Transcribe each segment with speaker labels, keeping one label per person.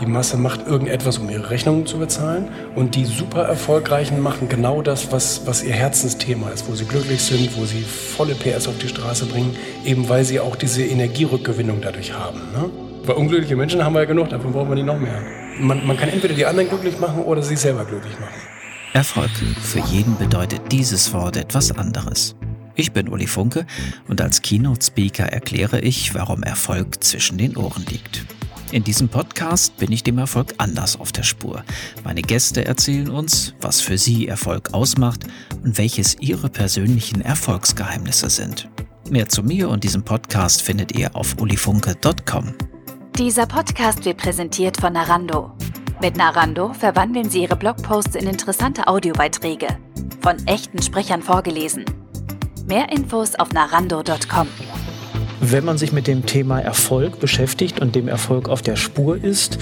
Speaker 1: Die Masse macht irgendetwas, um ihre Rechnungen zu bezahlen. Und die super Erfolgreichen machen genau das, was, was ihr Herzensthema ist, wo sie glücklich sind, wo sie volle PS auf die Straße bringen, eben weil sie auch diese Energierückgewinnung dadurch haben. Ne? Weil unglückliche Menschen haben wir ja genug, davon brauchen wir nicht noch mehr. Man, man kann entweder die anderen glücklich machen oder sich selber glücklich machen.
Speaker 2: Erfolg. Für jeden bedeutet dieses Wort etwas anderes. Ich bin Uli Funke und als Keynote-Speaker erkläre ich, warum Erfolg zwischen den Ohren liegt. In diesem Podcast bin ich dem Erfolg anders auf der Spur. Meine Gäste erzählen uns, was für sie Erfolg ausmacht und welches ihre persönlichen Erfolgsgeheimnisse sind. Mehr zu mir und diesem Podcast findet ihr auf ulifunke.com.
Speaker 3: Dieser Podcast wird präsentiert von Narando. Mit Narando verwandeln Sie Ihre Blogposts in interessante Audiobeiträge. Von echten Sprechern vorgelesen. Mehr Infos auf narando.com.
Speaker 4: Wenn man sich mit dem Thema Erfolg beschäftigt und dem Erfolg auf der Spur ist,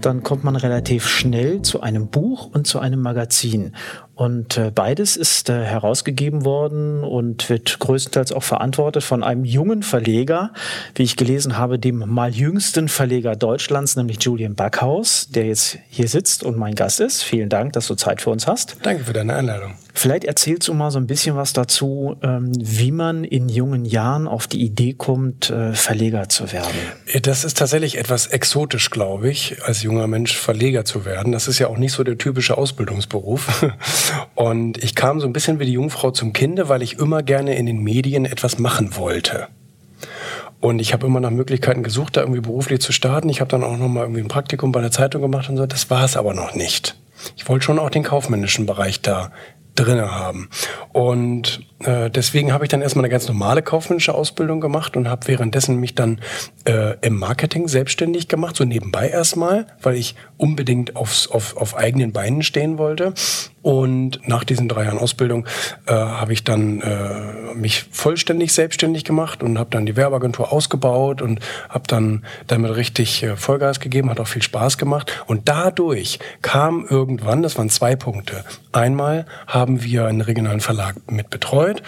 Speaker 4: dann kommt man relativ schnell zu einem Buch und zu einem Magazin. Und äh, beides ist äh, herausgegeben worden und wird größtenteils auch verantwortet von einem jungen Verleger, wie ich gelesen habe, dem mal jüngsten Verleger Deutschlands, nämlich Julian Backhaus, der jetzt hier sitzt und mein Gast ist. Vielen Dank, dass du Zeit für uns hast.
Speaker 1: Danke für deine Einladung.
Speaker 4: Vielleicht erzählst du mal so ein bisschen was dazu, ähm, wie man in jungen Jahren auf die Idee kommt, äh, Verleger zu werden.
Speaker 1: Das ist tatsächlich etwas exotisch, glaube ich, als junger Mensch Verleger zu werden. Das ist ja auch nicht so der typische Ausbildungsberuf. Und ich kam so ein bisschen wie die Jungfrau zum Kinde, weil ich immer gerne in den Medien etwas machen wollte. Und ich habe immer nach Möglichkeiten gesucht, da irgendwie beruflich zu starten. Ich habe dann auch noch mal irgendwie ein Praktikum bei der Zeitung gemacht und so. Das war es aber noch nicht. Ich wollte schon auch den kaufmännischen Bereich da drinne haben. Und äh, deswegen habe ich dann erstmal eine ganz normale kaufmännische Ausbildung gemacht und habe währenddessen mich dann äh, im Marketing selbstständig gemacht, so nebenbei erstmal, weil ich unbedingt aufs, auf, auf eigenen Beinen stehen wollte. Und nach diesen drei Jahren Ausbildung äh, habe ich dann äh, mich vollständig selbstständig gemacht und habe dann die Werbeagentur ausgebaut und habe dann damit richtig äh, Vollgas gegeben, hat auch viel Spaß gemacht. Und dadurch kam irgendwann, das waren zwei Punkte. Einmal haben wir einen regionalen Verlag mit betreut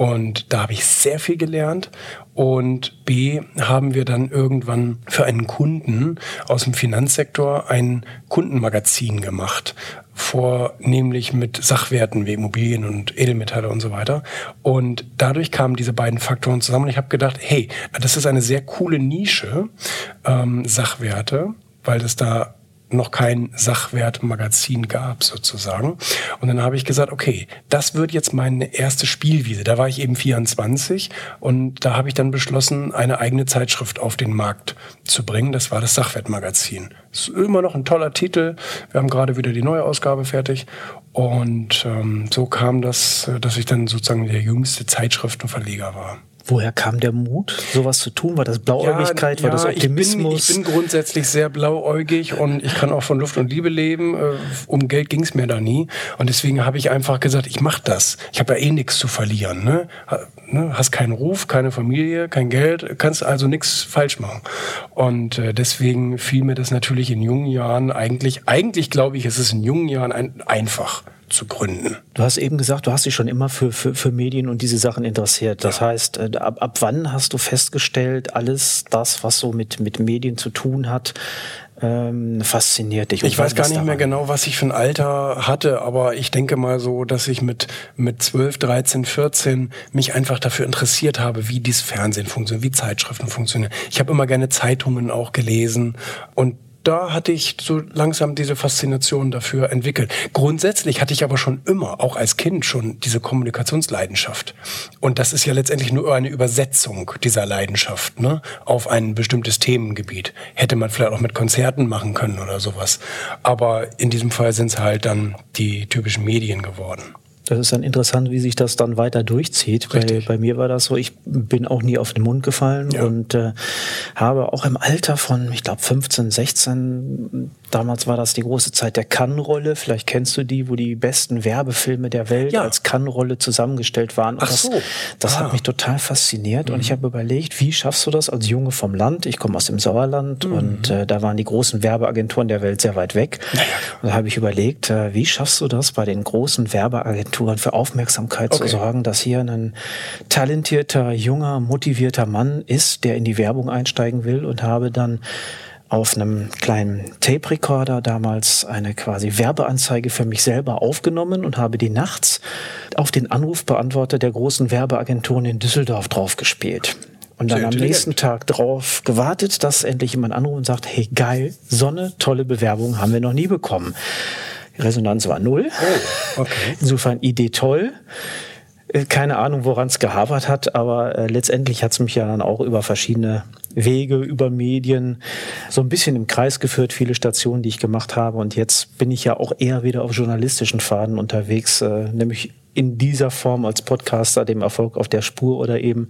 Speaker 1: und da habe ich sehr viel gelernt. Und B haben wir dann irgendwann für einen Kunden aus dem Finanzsektor ein Kundenmagazin gemacht, vornehmlich mit Sachwerten wie Immobilien und Edelmetalle und so weiter. Und dadurch kamen diese beiden Faktoren zusammen. Und ich habe gedacht, hey, das ist eine sehr coole Nische, ähm, Sachwerte, weil das da noch kein Sachwertmagazin gab sozusagen. Und dann habe ich gesagt, okay, das wird jetzt meine erste Spielwiese. Da war ich eben 24 und da habe ich dann beschlossen, eine eigene Zeitschrift auf den Markt zu bringen. Das war das Sachwertmagazin. Ist immer noch ein toller Titel. Wir haben gerade wieder die neue Ausgabe fertig. Und ähm, so kam das, dass ich dann sozusagen der jüngste Zeitschriftenverleger war.
Speaker 4: Woher kam der Mut, sowas zu tun? War das Blauäugigkeit? Ja, war das Optimismus?
Speaker 1: Ich bin, ich bin, grundsätzlich sehr blauäugig und ich kann auch von Luft und Liebe leben. Äh, um Geld ging es mir da nie. Und deswegen habe ich einfach gesagt, ich mache das. Ich habe ja eh nichts zu verlieren. Ne? ne? Hast keinen Ruf, keine Familie, kein Geld, kannst also nichts falsch machen. Und äh, deswegen fiel mir das natürlich in jungen Jahren eigentlich, eigentlich glaube ich, ist es in jungen Jahren ein, einfach zu gründen.
Speaker 4: Du hast eben gesagt, du hast dich schon immer für, für, für Medien und diese Sachen interessiert. Das ja. heißt, äh, ab, ab wann hast du festgestellt, alles das, was so mit, mit Medien zu tun hat, ähm, fasziniert dich?
Speaker 1: Ich weiß gar nicht mehr genau, was ich für ein Alter hatte, aber ich denke mal so, dass ich mit, mit 12, 13, 14 mich einfach dafür interessiert habe, wie dieses Fernsehen funktioniert, wie Zeitschriften funktionieren. Ich habe immer gerne Zeitungen auch gelesen und da hatte ich so langsam diese Faszination dafür entwickelt. Grundsätzlich hatte ich aber schon immer, auch als Kind schon diese Kommunikationsleidenschaft. Und das ist ja letztendlich nur eine Übersetzung dieser Leidenschaft ne, auf ein bestimmtes Themengebiet. Hätte man vielleicht auch mit Konzerten machen können oder sowas. Aber in diesem Fall sind es halt dann die typischen Medien geworden.
Speaker 4: Das ist dann interessant, wie sich das dann weiter durchzieht. Bei, bei, mir war das so, ich bin auch nie auf den Mund gefallen ja. und äh, habe auch im Alter von, ich glaube, 15, 16 Damals war das die große Zeit der Kann-Rolle. Vielleicht kennst du die, wo die besten Werbefilme der Welt ja. als Kann-Rolle zusammengestellt waren. Und Ach das, so. das ah. hat mich total fasziniert. Mhm. Und ich habe überlegt, wie schaffst du das als Junge vom Land? Ich komme aus dem Sauerland mhm. und äh, da waren die großen Werbeagenturen der Welt sehr weit weg. Ja, und da habe ich überlegt, äh, wie schaffst du das, bei den großen Werbeagenturen für Aufmerksamkeit okay. zu sorgen, dass hier ein talentierter, junger, motivierter Mann ist, der in die Werbung einsteigen will und habe dann auf einem kleinen Tape-Recorder damals eine quasi Werbeanzeige für mich selber aufgenommen und habe die nachts auf den Anrufbeantworter der großen Werbeagenturen in Düsseldorf draufgespielt. Und dann am nächsten Tag drauf gewartet, dass endlich jemand anruft und sagt, hey geil, so eine tolle Bewerbung haben wir noch nie bekommen. Resonanz war null. Oh, okay. Insofern Idee toll. Äh, keine Ahnung, woran es gehabert hat, aber äh, letztendlich hat es mich ja dann auch über verschiedene Wege, über Medien so ein bisschen im Kreis geführt, viele Stationen, die ich gemacht habe. Und jetzt bin ich ja auch eher wieder auf journalistischen Faden unterwegs, äh, nämlich in dieser Form als Podcaster dem Erfolg auf der Spur oder eben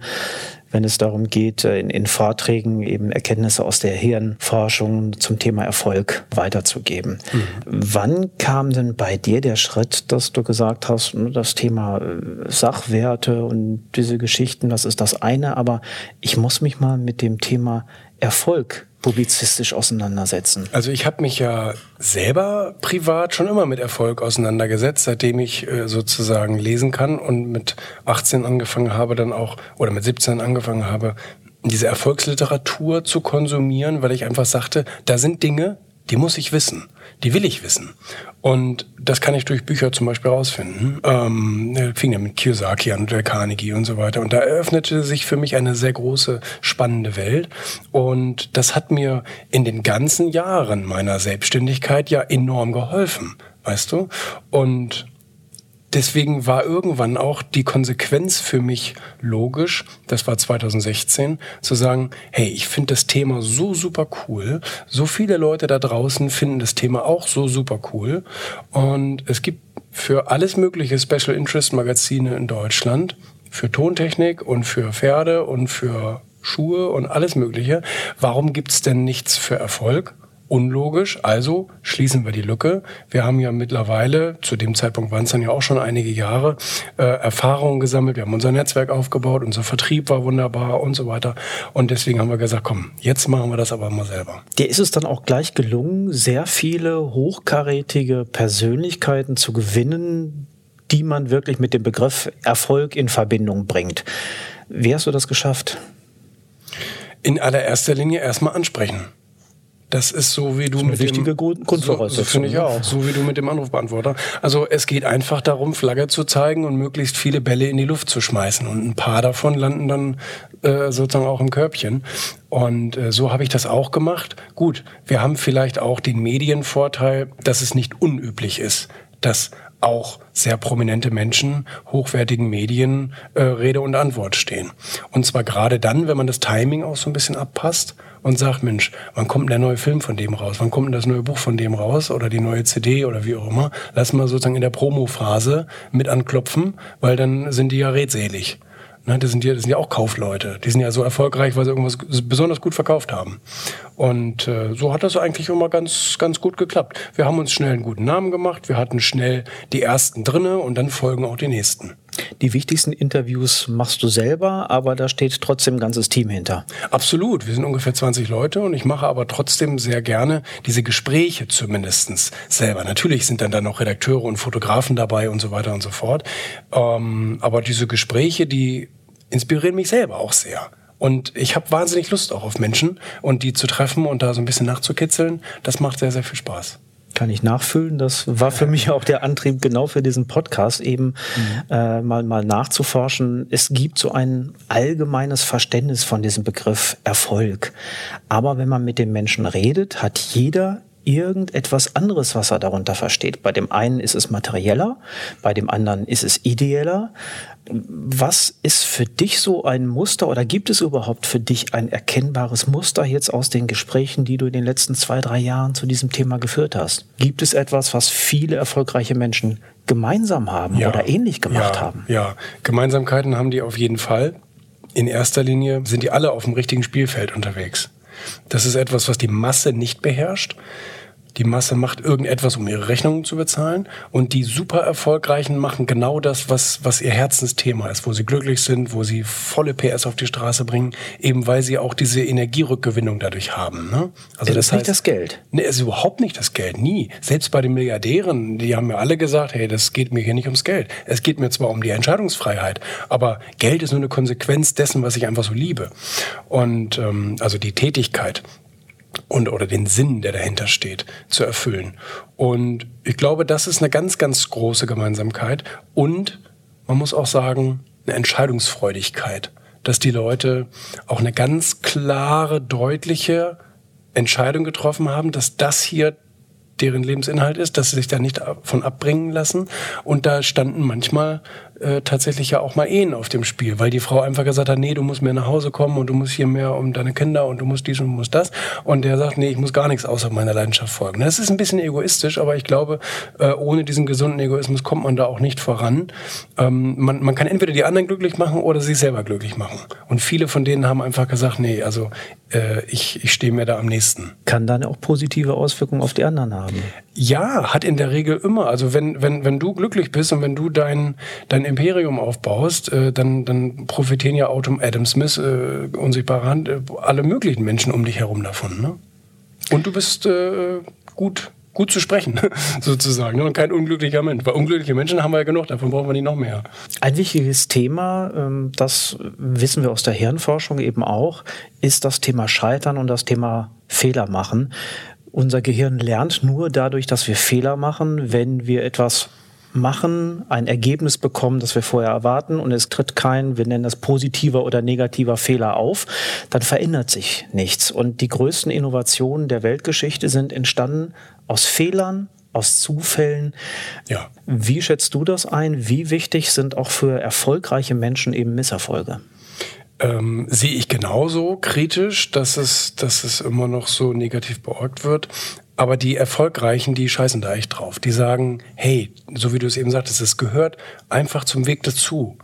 Speaker 4: wenn es darum geht, äh, in, in Vorträgen eben Erkenntnisse aus der Hirnforschung zum Thema Erfolg weiterzugeben. Mhm. Wann kam denn bei dir der Schritt, dass du gesagt hast, ne, das Thema äh, Sachwerte und diese Geschichten, das ist das eine, aber ich muss mich mal mit dem Thema Erfolg publizistisch auseinandersetzen?
Speaker 1: Also ich habe mich ja selber privat schon immer mit Erfolg auseinandergesetzt, seitdem ich äh, sozusagen lesen kann und mit 18 angefangen habe dann auch, oder mit 17 angefangen habe, diese Erfolgsliteratur zu konsumieren, weil ich einfach sagte, da sind Dinge, die muss ich wissen, die will ich wissen. Und das kann ich durch Bücher zum Beispiel rausfinden. Ähm, fing ja mit Kiyosaki an, der Carnegie und so weiter. Und da eröffnete sich für mich eine sehr große, spannende Welt. Und das hat mir in den ganzen Jahren meiner Selbstständigkeit ja enorm geholfen, weißt du? Und deswegen war irgendwann auch die Konsequenz für mich logisch, das war 2016, zu sagen, hey, ich finde das Thema so super cool, so viele Leute da draußen finden das Thema auch so super cool und es gibt für alles mögliche Special Interest Magazine in Deutschland, für Tontechnik und für Pferde und für Schuhe und alles Mögliche. Warum gibt's denn nichts für Erfolg? Unlogisch. Also schließen wir die Lücke. Wir haben ja mittlerweile, zu dem Zeitpunkt waren es dann ja auch schon einige Jahre, äh, Erfahrungen gesammelt. Wir haben unser Netzwerk aufgebaut, unser Vertrieb war wunderbar und so weiter. Und deswegen haben wir gesagt, komm, jetzt machen wir das aber mal selber.
Speaker 4: Dir ist es dann auch gleich gelungen, sehr viele hochkarätige Persönlichkeiten zu gewinnen, die man wirklich mit dem Begriff Erfolg in Verbindung bringt. Wie hast du das geschafft?
Speaker 1: In allererster Linie erstmal ansprechen. Das ist so, wie du
Speaker 4: das ist eine mit wichtige
Speaker 1: dem,
Speaker 4: Grundvoraussetzung.
Speaker 1: So, finde ich auch. So wie du mit dem Anrufbeantworter. Also es geht einfach darum, Flagge zu zeigen und möglichst viele Bälle in die Luft zu schmeißen. Und ein paar davon landen dann äh, sozusagen auch im Körbchen. Und äh, so habe ich das auch gemacht. Gut, wir haben vielleicht auch den Medienvorteil, dass es nicht unüblich ist, dass auch sehr prominente Menschen hochwertigen Medien äh, Rede und Antwort stehen. Und zwar gerade dann, wenn man das Timing auch so ein bisschen abpasst und sagt, Mensch, wann kommt der neue Film von dem raus? Wann kommt denn das neue Buch von dem raus? Oder die neue CD oder wie auch immer? Lass mal sozusagen in der Promo-Phase mit anklopfen, weil dann sind die ja redselig. Ne, das, sind ja, das sind ja auch Kaufleute. Die sind ja so erfolgreich, weil sie irgendwas besonders gut verkauft haben. Und äh, so hat das eigentlich immer ganz, ganz gut geklappt. Wir haben uns schnell einen guten Namen gemacht, wir hatten schnell die ersten drinne und dann folgen auch die nächsten.
Speaker 4: Die wichtigsten Interviews machst du selber, aber da steht trotzdem ein ganzes Team hinter.
Speaker 1: Absolut. Wir sind ungefähr 20 Leute und ich mache aber trotzdem sehr gerne diese Gespräche zumindestens selber. Natürlich sind dann da noch Redakteure und Fotografen dabei und so weiter und so fort. Ähm, aber diese Gespräche, die inspirieren mich selber auch sehr. Und ich habe wahnsinnig Lust auch auf Menschen und die zu treffen und da so ein bisschen nachzukitzeln. Das macht sehr, sehr viel Spaß
Speaker 4: kann ich nachfüllen. Das war für mich auch der Antrieb genau für diesen Podcast, eben mhm. äh, mal, mal nachzuforschen. Es gibt so ein allgemeines Verständnis von diesem Begriff Erfolg. Aber wenn man mit den Menschen redet, hat jeder irgendetwas anderes, was er darunter versteht. Bei dem einen ist es materieller, bei dem anderen ist es ideeller. Was ist für dich so ein Muster oder gibt es überhaupt für dich ein erkennbares Muster jetzt aus den Gesprächen, die du in den letzten zwei, drei Jahren zu diesem Thema geführt hast? Gibt es etwas, was viele erfolgreiche Menschen gemeinsam haben ja, oder ähnlich gemacht
Speaker 1: ja,
Speaker 4: haben?
Speaker 1: Ja, Gemeinsamkeiten haben die auf jeden Fall. In erster Linie sind die alle auf dem richtigen Spielfeld unterwegs. Das ist etwas, was die Masse nicht beherrscht. Die Masse macht irgendetwas, um ihre Rechnungen zu bezahlen. Und die super Erfolgreichen machen genau das, was, was ihr Herzensthema ist, wo sie glücklich sind, wo sie volle PS auf die Straße bringen, eben weil sie auch diese Energierückgewinnung dadurch haben. Ne?
Speaker 4: Also es das ist heißt, nicht das Geld.
Speaker 1: Nee, es ist überhaupt nicht das Geld. Nie. Selbst bei den Milliardären, die haben mir alle gesagt, hey, das geht mir hier nicht ums Geld. Es geht mir zwar um die Entscheidungsfreiheit, aber Geld ist nur eine Konsequenz dessen, was ich einfach so liebe. Und ähm, also die Tätigkeit. Und oder den Sinn, der dahinter steht, zu erfüllen. Und ich glaube, das ist eine ganz, ganz große Gemeinsamkeit und man muss auch sagen, eine Entscheidungsfreudigkeit, dass die Leute auch eine ganz klare, deutliche Entscheidung getroffen haben, dass das hier deren Lebensinhalt ist, dass sie sich da nicht von abbringen lassen. Und da standen manchmal äh, tatsächlich ja auch mal Ehen auf dem Spiel, weil die Frau einfach gesagt hat, nee, du musst mehr nach Hause kommen und du musst hier mehr um deine Kinder und du musst dies und du musst das. Und der sagt, nee, ich muss gar nichts außer meiner Leidenschaft folgen. Das ist ein bisschen egoistisch, aber ich glaube, äh, ohne diesen gesunden Egoismus kommt man da auch nicht voran. Ähm, man, man kann entweder die anderen glücklich machen oder sich selber glücklich machen. Und viele von denen haben einfach gesagt, nee, also äh, ich, ich stehe mir da am nächsten.
Speaker 4: Kann dann auch positive Auswirkungen auf die anderen haben.
Speaker 1: Ja, hat in der Regel immer. Also wenn, wenn, wenn du glücklich bist und wenn du dein, dein Imperium aufbaust, äh, dann, dann profitieren ja Autumn Adam Smith, äh, unsichtbare Hand, äh, alle möglichen Menschen um dich herum davon. Ne? Und du bist äh, gut, gut zu sprechen, sozusagen, ne? und kein unglücklicher Mensch. Weil unglückliche Menschen haben wir ja genug, davon brauchen wir nicht noch mehr.
Speaker 4: Ein wichtiges Thema, ähm, das wissen wir aus der Hirnforschung eben auch, ist das Thema Scheitern und das Thema Fehler machen. Unser Gehirn lernt nur dadurch, dass wir Fehler machen, wenn wir etwas machen, ein Ergebnis bekommen, das wir vorher erwarten und es tritt kein, wir nennen das positiver oder negativer Fehler auf, dann verändert sich nichts. Und die größten Innovationen der Weltgeschichte sind entstanden aus Fehlern, aus Zufällen. Ja. Wie schätzt du das ein? Wie wichtig sind auch für erfolgreiche Menschen eben Misserfolge?
Speaker 1: ähm, sehe ich genauso kritisch, dass es, dass es immer noch so negativ beäugt wird. Aber die Erfolgreichen, die scheißen da echt drauf. Die sagen, hey, so wie du es eben sagtest, es gehört einfach zum Weg dazu.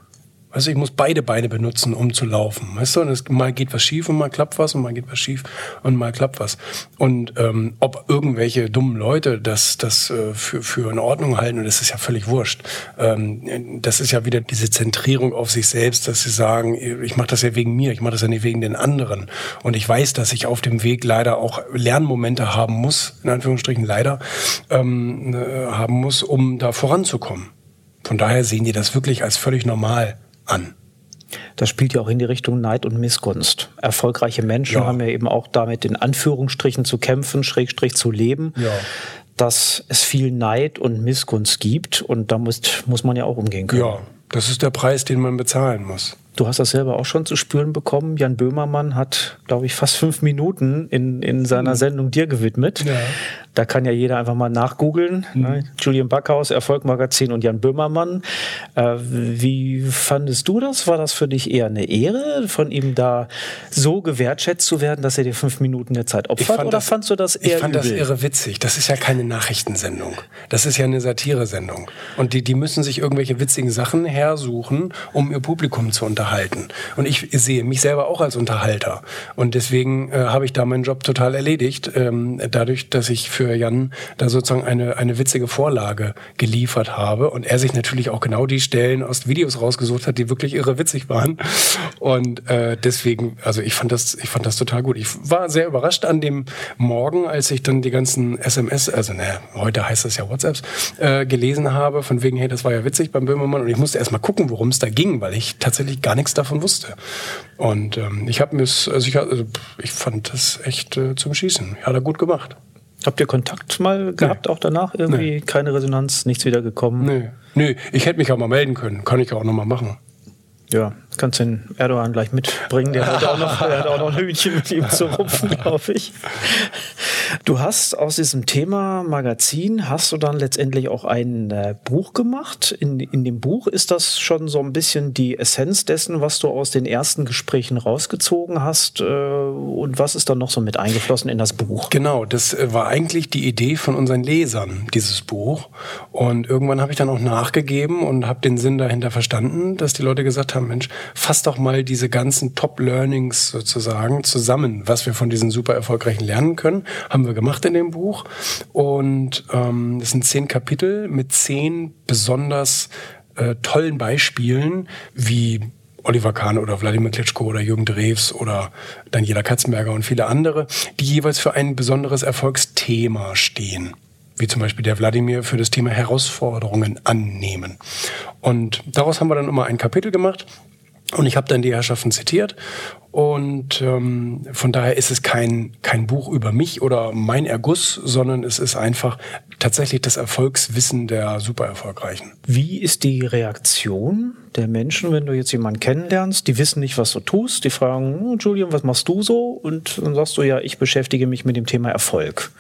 Speaker 1: Also ich muss beide Beine benutzen, um zu laufen. Weißt du, und es, mal geht was schief und mal klappt was und mal geht was schief und mal klappt was. Und ähm, ob irgendwelche dummen Leute das, das äh, für, für in Ordnung halten, und das ist ja völlig wurscht. Ähm, das ist ja wieder diese Zentrierung auf sich selbst, dass sie sagen, ich mache das ja wegen mir, ich mache das ja nicht wegen den anderen. Und ich weiß, dass ich auf dem Weg leider auch Lernmomente haben muss, in Anführungsstrichen leider, ähm, äh, haben muss, um da voranzukommen. Von daher sehen die das wirklich als völlig normal an.
Speaker 4: Das spielt ja auch in die Richtung Neid und Missgunst. Erfolgreiche Menschen ja. haben ja eben auch damit in Anführungsstrichen zu kämpfen, Schrägstrich zu leben, ja. dass es viel Neid und Missgunst gibt und da muss, muss man ja auch umgehen können. Ja,
Speaker 1: das ist der Preis, den man bezahlen muss.
Speaker 4: Du hast das selber auch schon zu spüren bekommen. Jan Böhmermann hat, glaube ich, fast fünf Minuten in, in seiner mhm. Sendung dir gewidmet. Ja. Da kann ja jeder einfach mal nachgoogeln. Mhm. Ne? Julian Backhaus, Erfolgmagazin und Jan Böhmermann. Äh, wie fandest du das? War das für dich eher eine Ehre, von ihm da so gewertschätzt zu werden, dass er dir fünf Minuten der Zeit opfert? Fand oder das, fandst du das eher
Speaker 1: Ich fand
Speaker 4: übel?
Speaker 1: das irre witzig. Das ist ja keine Nachrichtensendung. Das ist ja eine Satiresendung. Und die, die müssen sich irgendwelche witzigen Sachen hersuchen, um ihr Publikum zu unterhalten. Und ich sehe mich selber auch als Unterhalter. Und deswegen äh, habe ich da meinen Job total erledigt, ähm, dadurch, dass ich für für Jan da sozusagen eine, eine witzige Vorlage geliefert habe und er sich natürlich auch genau die Stellen aus Videos rausgesucht hat, die wirklich irre witzig waren. Und äh, deswegen, also ich fand das, ich fand das total gut. Ich war sehr überrascht an dem Morgen, als ich dann die ganzen SMS, also naja, heute heißt das ja WhatsApps, äh, gelesen habe, von wegen, hey, das war ja witzig beim Böhmermann und ich musste erst mal gucken, worum es da ging, weil ich tatsächlich gar nichts davon wusste. Und ähm, ich habe mir, also ich, also ich fand das echt äh, zum Schießen. Hat er gut gemacht.
Speaker 4: Habt ihr Kontakt mal gehabt, nee. auch danach? Irgendwie nee. keine Resonanz, nichts wieder gekommen?
Speaker 1: Nee. nee, ich hätte mich auch mal melden können. Kann ich auch noch mal machen.
Speaker 4: Ja, kannst den Erdogan gleich mitbringen. Der hat auch noch, der hat auch noch ein Hühnchen mit ihm zu rupfen, glaube ich. Du hast aus diesem Thema Magazin, hast du dann letztendlich auch ein äh, Buch gemacht. In, in dem Buch ist das schon so ein bisschen die Essenz dessen, was du aus den ersten Gesprächen rausgezogen hast. Äh, und was ist dann noch so mit eingeflossen in das Buch?
Speaker 1: Genau, das äh, war eigentlich die Idee von unseren Lesern, dieses Buch. Und irgendwann habe ich dann auch nachgegeben und habe den Sinn dahinter verstanden, dass die Leute gesagt haben, Mensch, fass doch mal diese ganzen Top-Learnings sozusagen zusammen, was wir von diesen super erfolgreichen lernen können haben wir gemacht in dem Buch. Und ähm, das sind zehn Kapitel mit zehn besonders äh, tollen Beispielen, wie Oliver Kahn oder Wladimir Klitschko oder Jürgen Drews oder Daniela Katzenberger und viele andere, die jeweils für ein besonderes Erfolgsthema stehen. Wie zum Beispiel der Wladimir für das Thema Herausforderungen annehmen. Und daraus haben wir dann immer ein Kapitel gemacht Und ich habe dann die Herrschaften zitiert. Und ähm, von daher ist es kein, kein Buch über mich oder mein Erguss, sondern es ist einfach tatsächlich das Erfolgswissen der super erfolgreichen.
Speaker 4: Wie ist die Reaktion der Menschen, wenn du jetzt jemanden kennenlernst? Die wissen nicht, was du tust. Die fragen, hm, Julian, was machst du so? Und dann sagst du ja, ich beschäftige mich mit dem Thema Erfolg.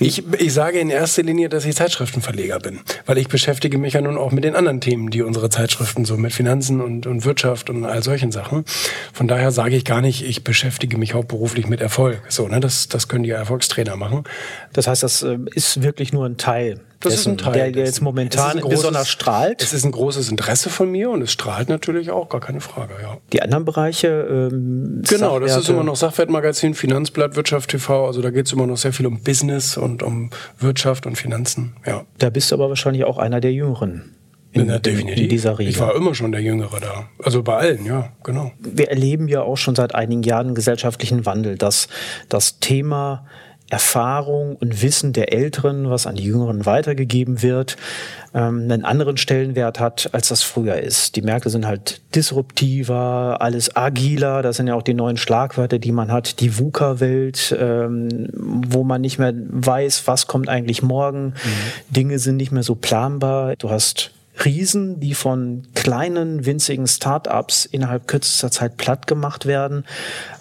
Speaker 1: Ich, ich sage in erster Linie, dass ich Zeitschriftenverleger bin, weil ich beschäftige mich ja nun auch mit den anderen Themen, die unsere Zeitschriften so mit Finanzen und, und Wirtschaft und all solchen Sachen. Von daher sage ich gar nicht, ich beschäftige mich hauptberuflich mit Erfolg. So, ne, das, das können die Erfolgstrainer machen.
Speaker 4: Das heißt, das äh, ist wirklich nur ein Teil
Speaker 1: das dessen, ist ein Teil,
Speaker 4: der jetzt momentan großes, besonders strahlt.
Speaker 1: Es ist ein großes Interesse von mir und es strahlt natürlich auch, gar keine Frage, ja.
Speaker 4: Die anderen Bereiche? Ähm,
Speaker 1: genau, das ist immer noch Sachwertmagazin, Finanzblatt, Wirtschaft TV, also da geht es immer noch sehr viel um Business und um Wirtschaft und Finanzen, ja.
Speaker 4: Da bist du aber wahrscheinlich auch einer der Jüngeren. In,
Speaker 1: ja, definitiv. in dieser Riege. Ich war immer schon der Jüngere da. Also bei allen, ja, genau.
Speaker 4: Wir erleben ja auch schon seit einigen Jahren einen gesellschaftlichen Wandel, dass das Thema Erfahrung und Wissen der Älteren, was an die Jüngeren weitergegeben wird, ähm, einen anderen Stellenwert hat, als das früher ist. Die Märkte sind halt disruptiver, alles agiler, das sind ja auch die neuen Schlagwörter, die man hat, die VUCA-Welt, ähm, wo man nicht mehr weiß, was kommt eigentlich morgen. Mhm. Dinge sind nicht mehr so planbar. Du hast Riesen, die von kleinen, winzigen Start-ups innerhalb kürzester Zeit platt gemacht werden.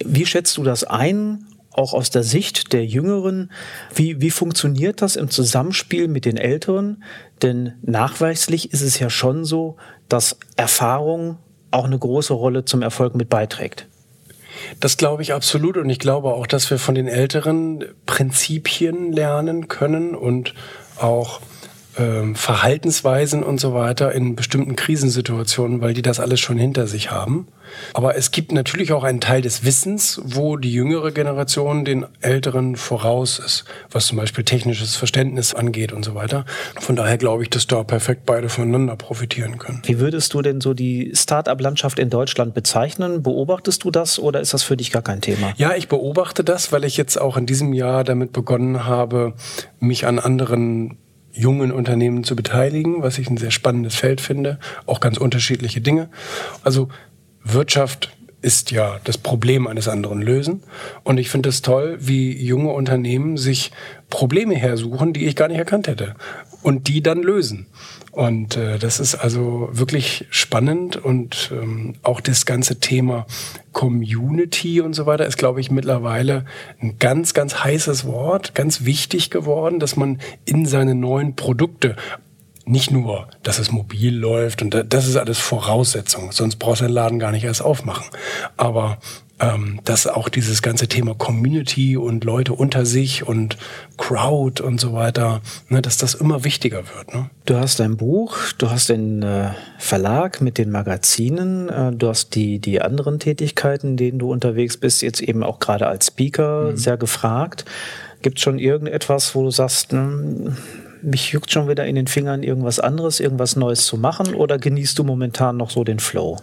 Speaker 4: Wie schätzt du das ein? Auch aus der Sicht der Jüngeren, wie, wie funktioniert das im Zusammenspiel mit den Älteren? Denn nachweislich ist es ja schon so, dass Erfahrung auch eine große Rolle zum Erfolg mit beiträgt.
Speaker 1: Das glaube ich absolut und ich glaube auch, dass wir von den Älteren Prinzipien lernen können und auch ähm, Verhaltensweisen und so weiter in bestimmten Krisensituationen, weil die das alles schon hinter sich haben. Aber es gibt natürlich auch einen Teil des Wissens, wo die jüngere Generation den Älteren voraus ist, was zum Beispiel technisches Verständnis angeht und so weiter. Von daher glaube ich, dass da perfekt beide voneinander profitieren können.
Speaker 4: Wie würdest du denn so die Start-up-Landschaft in Deutschland bezeichnen? Beobachtest du das oder ist das für dich gar kein Thema?
Speaker 1: Ja, ich beobachte das, weil ich jetzt auch in diesem Jahr damit begonnen habe, mich an anderen jungen Unternehmen zu beteiligen, was ich ein sehr spannendes Feld finde. Auch ganz unterschiedliche Dinge. Also Wirtschaft ist ja das Problem eines anderen lösen. Und ich finde es toll, wie junge Unternehmen sich Probleme hersuchen, die ich gar nicht erkannt hätte. Und die dann lösen. Und äh, das ist also wirklich spannend und ähm, auch das ganze Thema Community und so weiter ist, glaube ich, mittlerweile ein ganz, ganz heißes Wort, ganz wichtig geworden, dass man in seine neuen Produkte nicht nur, dass es mobil läuft und das ist alles Voraussetzung, sonst brauchst du den Laden gar nicht erst aufmachen. Aber ähm, dass auch dieses ganze Thema Community und Leute unter sich und Crowd und so weiter, ne, dass das immer wichtiger wird. Ne?
Speaker 4: Du hast ein Buch, du hast den äh, Verlag mit den Magazinen, äh, du hast die, die anderen Tätigkeiten, denen du unterwegs bist, jetzt eben auch gerade als Speaker mhm. sehr gefragt. Gibt es schon irgendetwas, wo du sagst, mh, hm, mich juckt schon wieder in den Fingern, irgendwas anderes, irgendwas Neues zu machen? Oder genießt du momentan noch so den Flow?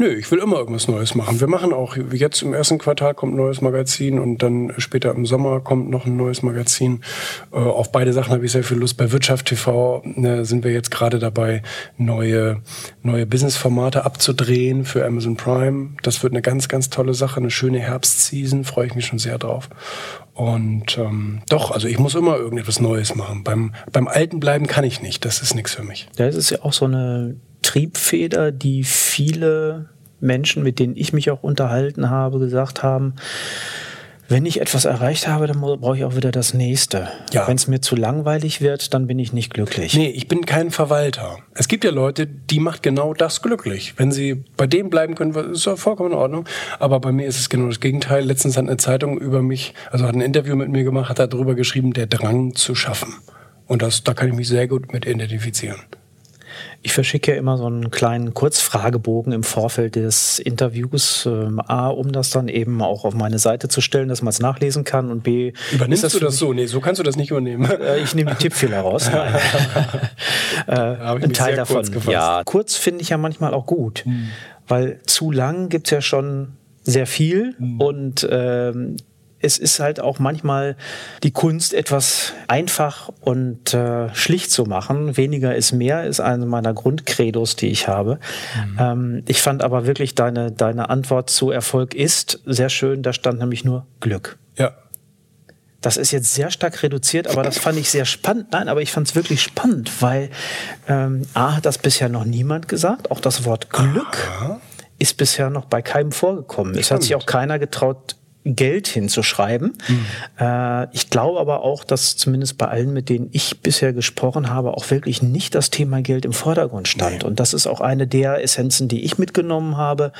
Speaker 1: Nö, ich will immer irgendwas Neues machen. Wir machen auch, jetzt im ersten Quartal kommt ein neues Magazin und dann später im Sommer kommt noch ein neues Magazin. Äh, auf beide Sachen habe ich sehr viel Lust. Bei Wirtschaft TV äh, sind wir jetzt gerade dabei, neue, neue Business-Formate abzudrehen für Amazon Prime. Das wird eine ganz, ganz tolle Sache, eine schöne Herbstseason, freue ich mich schon sehr drauf. Und ähm, doch, also ich muss immer irgendetwas Neues machen. Beim, beim Alten bleiben kann ich nicht. Das ist nichts für mich.
Speaker 4: Das ist ja auch so eine Triebfeder, die viele Menschen, mit denen ich mich auch unterhalten habe, gesagt haben, wenn ich etwas erreicht habe, dann brauche ich auch wieder das nächste. Ja. Wenn es mir zu langweilig wird, dann bin ich nicht glücklich.
Speaker 1: Nee, ich bin kein Verwalter. Es gibt ja Leute, die macht genau das glücklich. Wenn sie bei dem bleiben können, ist ja vollkommen in Ordnung. Aber bei mir ist es genau das Gegenteil. Letztens hat eine Zeitung über mich, also hat ein Interview mit mir gemacht, hat darüber geschrieben, der Drang zu schaffen. Und das, da kann ich mich sehr gut mit identifizieren.
Speaker 4: Ich verschicke ja immer so einen kleinen Kurzfragebogen im Vorfeld des Interviews. Ähm, A, um das dann eben auch auf meine Seite zu stellen, dass man es nachlesen kann. Und B,
Speaker 1: übernimmst das du das so? Nee, so kannst du das nicht übernehmen.
Speaker 4: Äh, ich nehme die Tippfehler raus. äh, ein Teil davon. Kurz ja, kurz finde ich ja manchmal auch gut, hm. weil zu lang gibt es ja schon sehr viel hm. und ähm, es ist halt auch manchmal die Kunst, etwas einfach und äh, schlicht zu machen. Weniger ist mehr, ist eine meiner Grundcredos, die ich habe. Mhm. Ähm, ich fand aber wirklich deine, deine Antwort zu Erfolg ist sehr schön. Da stand nämlich nur Glück.
Speaker 1: Ja.
Speaker 4: Das ist jetzt sehr stark reduziert, aber das fand ich sehr spannend. Nein, aber ich fand es wirklich spannend, weil ähm, A hat das bisher noch niemand gesagt. Auch das Wort Glück Aha. ist bisher noch bei keinem vorgekommen. Es hat sich auch keiner getraut, Geld hinzuschreiben. Mhm. Äh, ich glaube aber auch, dass zumindest bei allen, mit denen ich bisher gesprochen habe, auch wirklich nicht das Thema Geld im Vordergrund stand. Nee. Und das ist auch eine der Essenzen, die ich mitgenommen habe.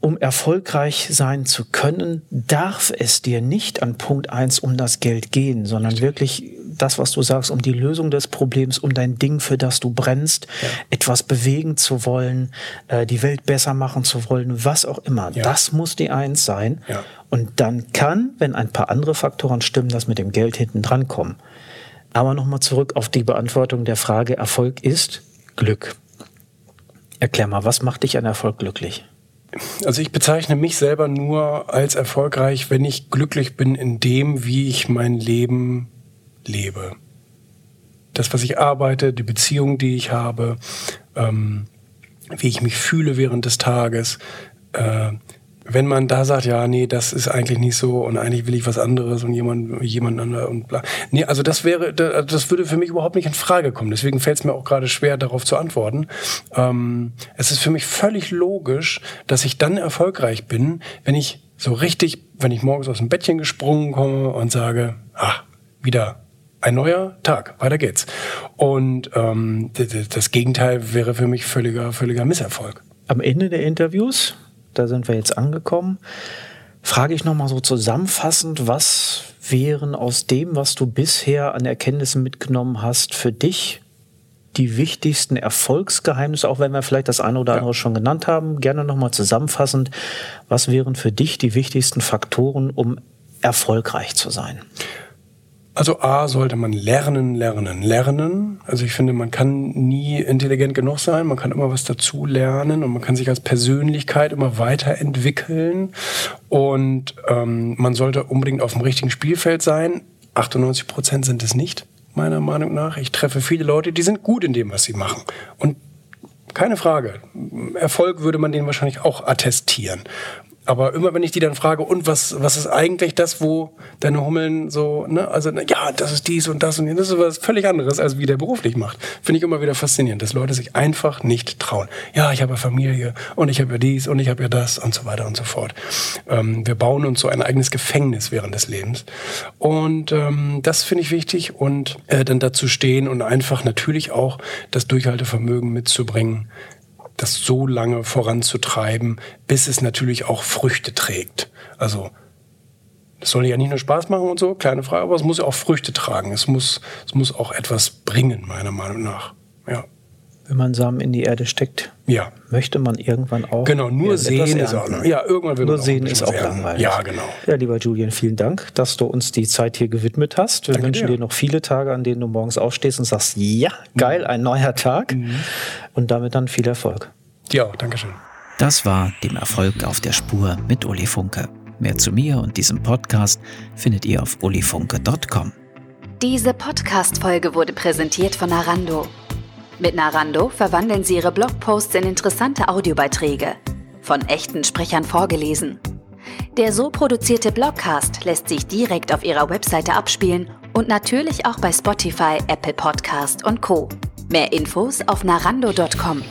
Speaker 4: Um erfolgreich sein zu können, darf es dir nicht an Punkt eins um das Geld gehen, sondern wirklich das, was du sagst, um die Lösung des Problems, um dein Ding, für das du brennst, ja. etwas bewegen zu wollen, äh, die Welt besser machen zu wollen, was auch immer. Ja. Das muss die Eins sein. Ja. Und dann kann, wenn ein paar andere Faktoren stimmen, das mit dem Geld hinten dran kommen. Aber nochmal zurück auf die Beantwortung der Frage, Erfolg ist Glück. Erklär mal, was macht dich an Erfolg glücklich?
Speaker 1: Also ich bezeichne mich selber nur als erfolgreich, wenn ich glücklich bin in dem, wie ich mein Leben lebe. Das, was ich arbeite, die Beziehung, die ich habe, ähm, wie ich mich fühle während des Tages. Äh, wenn man da sagt, ja, nee, das ist eigentlich nicht so und eigentlich will ich was anderes und jemand, jemand anderes und bla. Nee, also das wäre, das würde für mich überhaupt nicht in Frage kommen. Deswegen fällt es mir auch gerade schwer, darauf zu antworten. Ähm, es ist für mich völlig logisch, dass ich dann erfolgreich bin, wenn ich so richtig, wenn ich morgens aus dem Bettchen gesprungen komme und sage, ah, wieder ein neuer Tag, weiter geht's. Und ähm, das Gegenteil wäre für mich völliger, völliger Misserfolg.
Speaker 4: Am Ende der Interviews, da sind wir jetzt angekommen, frage ich nochmal so zusammenfassend, was wären aus dem, was du bisher an Erkenntnissen mitgenommen hast, für dich die wichtigsten Erfolgsgeheimnisse, auch wenn wir vielleicht das eine oder andere ja. schon genannt haben, gerne nochmal zusammenfassend, was wären für dich die wichtigsten Faktoren, um erfolgreich zu sein?
Speaker 1: Also A sollte man lernen, lernen, lernen. Also ich finde, man kann nie intelligent genug sein, man kann immer was dazu lernen und man kann sich als Persönlichkeit immer weiterentwickeln. Und ähm, man sollte unbedingt auf dem richtigen Spielfeld sein. 98 Prozent sind es nicht, meiner Meinung nach. Ich treffe viele Leute, die sind gut in dem, was sie machen. Und keine Frage. Erfolg würde man denen wahrscheinlich auch attestieren aber immer wenn ich die dann frage, und was, was ist eigentlich das, wo deine Hummeln so, ne, also ja, das ist dies und das und das ist was völlig anderes, als wie der beruflich macht. Finde ich immer wieder faszinierend, dass Leute sich einfach nicht trauen. Ja, ich habe Familie und ich habe ja dies und ich habe ja das und so weiter und so fort. Ähm, wir bauen uns so ein eigenes Gefängnis während des Lebens. Und ähm, das finde ich wichtig und äh, dann dazu stehen und einfach natürlich auch das Durchhaltevermögen mitzubringen, das so lange voranzutreiben, bis es natürlich auch Früchte trägt. Also es soll ja nicht nur Spaß machen und so, kleine Frage, aber es muss ja auch Früchte tragen. Es muss, es muss auch etwas bringen, meiner Meinung nach. Ja.
Speaker 4: Wenn man Samen in die Erde steckt,
Speaker 1: ja.
Speaker 4: möchte man irgendwann auch.
Speaker 1: Genau, nur sehen ist auch,
Speaker 4: ja, irgendwann will nur sehen ist auch langweilig.
Speaker 1: Ja, genau.
Speaker 4: Ja, lieber Julian, vielen Dank, dass du uns die Zeit hier gewidmet hast. Wir Danke wünschen dir. dir noch viele Tage, an denen du morgens aufstehst und sagst, ja, geil, ein neuer Tag. Mhm. Und damit dann viel Erfolg.
Speaker 1: Dir auch, Dankeschön.
Speaker 2: Das war dem Erfolg auf der Spur mit Uli Funke. Mehr zu mir und diesem Podcast findet ihr auf ulifunke.com.
Speaker 3: Diese Podcast-Folge wurde präsentiert von Narando. Mit Narando verwandeln Sie Ihre Blogposts in interessante Audiobeiträge. Von echten Sprechern vorgelesen. Der so produzierte Blogcast lässt sich direkt auf Ihrer Webseite abspielen und natürlich auch bei Spotify, Apple Podcast und Co. Mehr Infos auf narando.com.